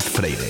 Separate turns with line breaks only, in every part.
David Freire.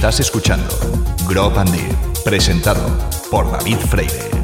Estás escuchando Grop and Deep, presentado por David Freire.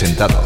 Deep,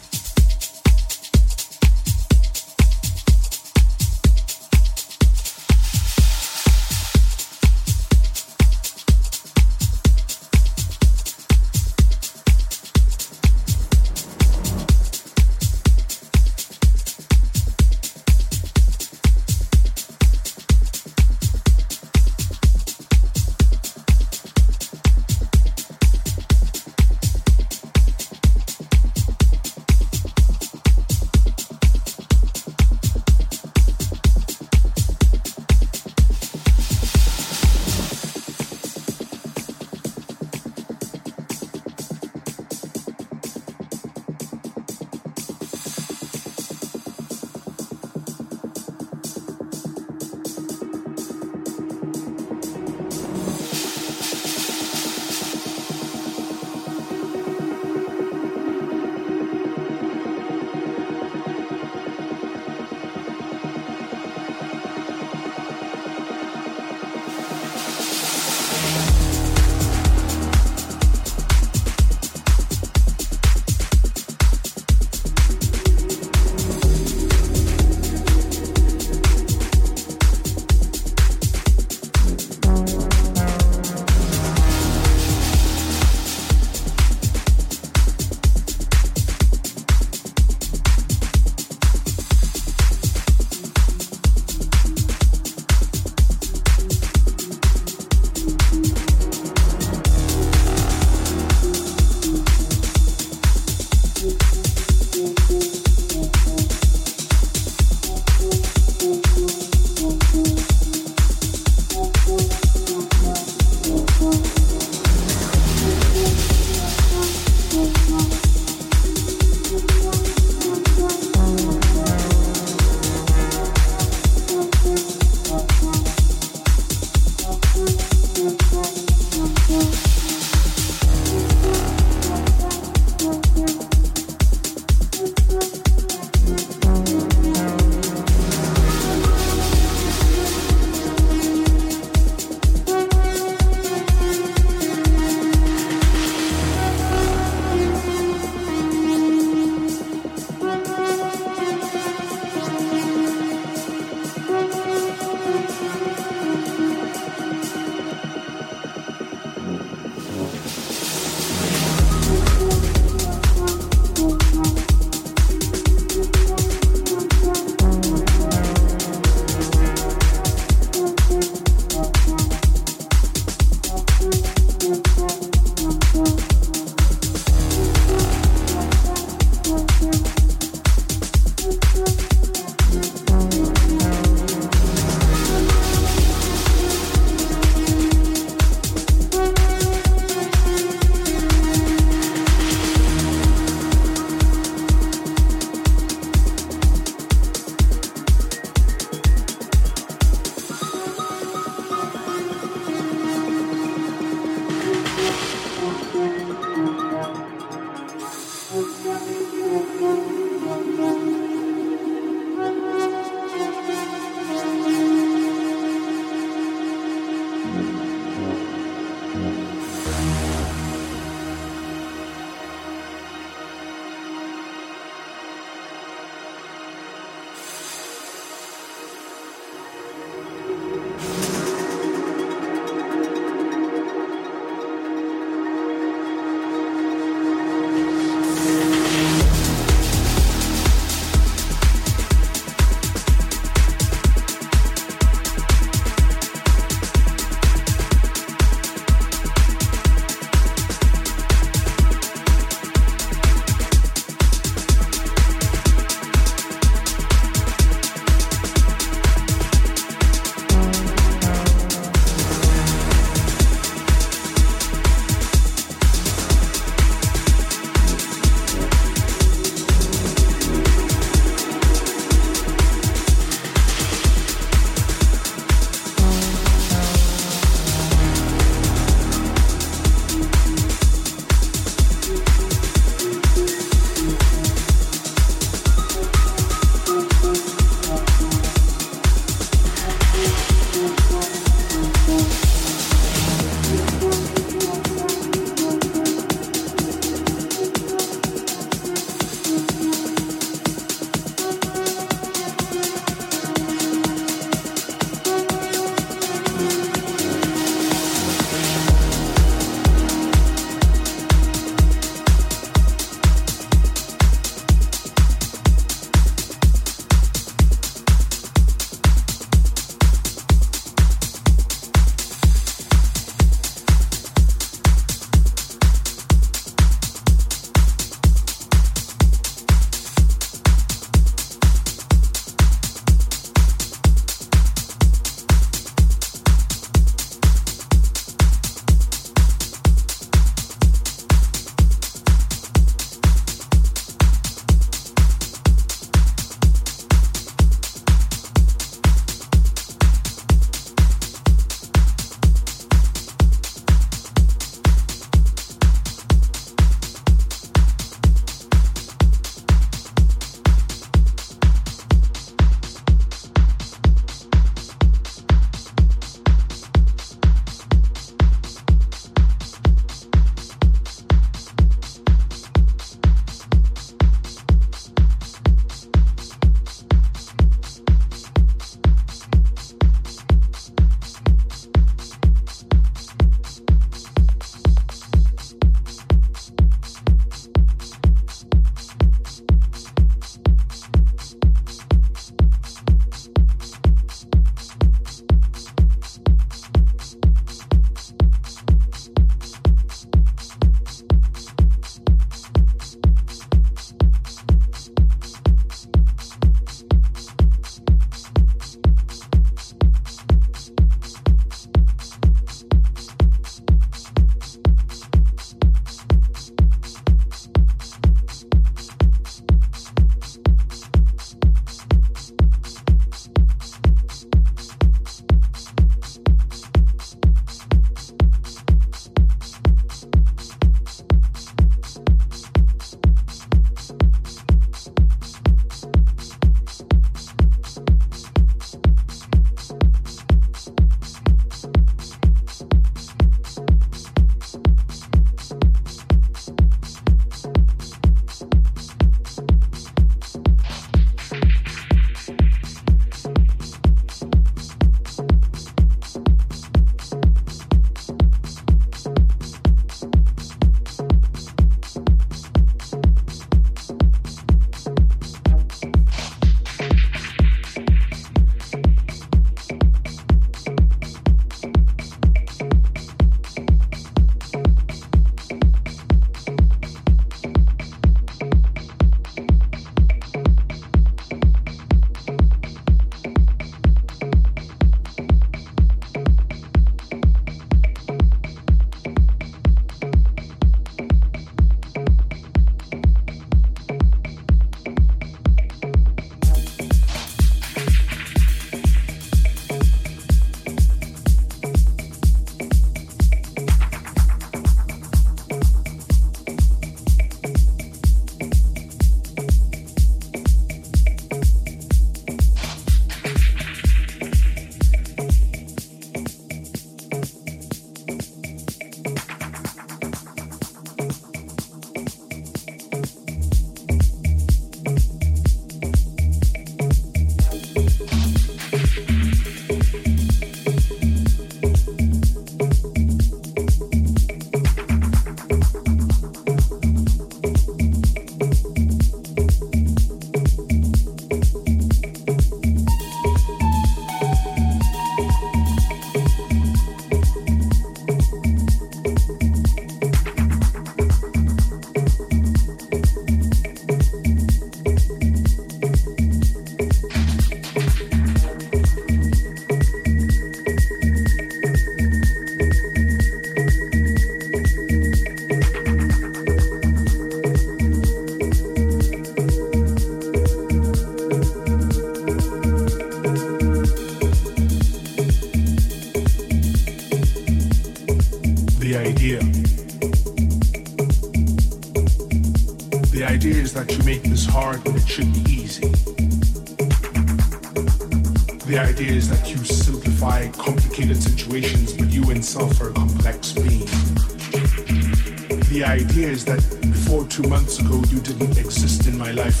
two months ago you didn't exist in my life.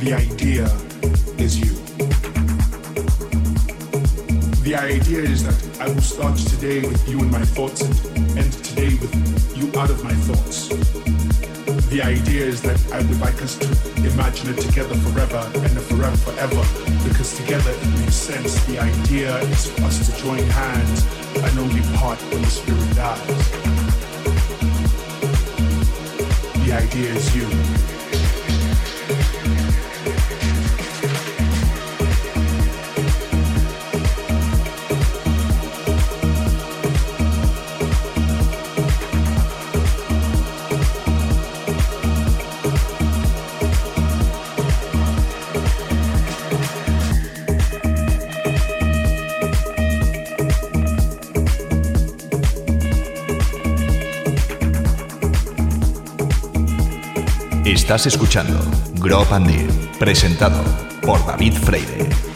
The idea is you. The idea is that I will start today with you in my thoughts and end today with you out of my thoughts. The idea is that I would
Estás escuchando Grow Deal, presentado por David Freire.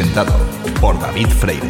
Presentado por David Freire.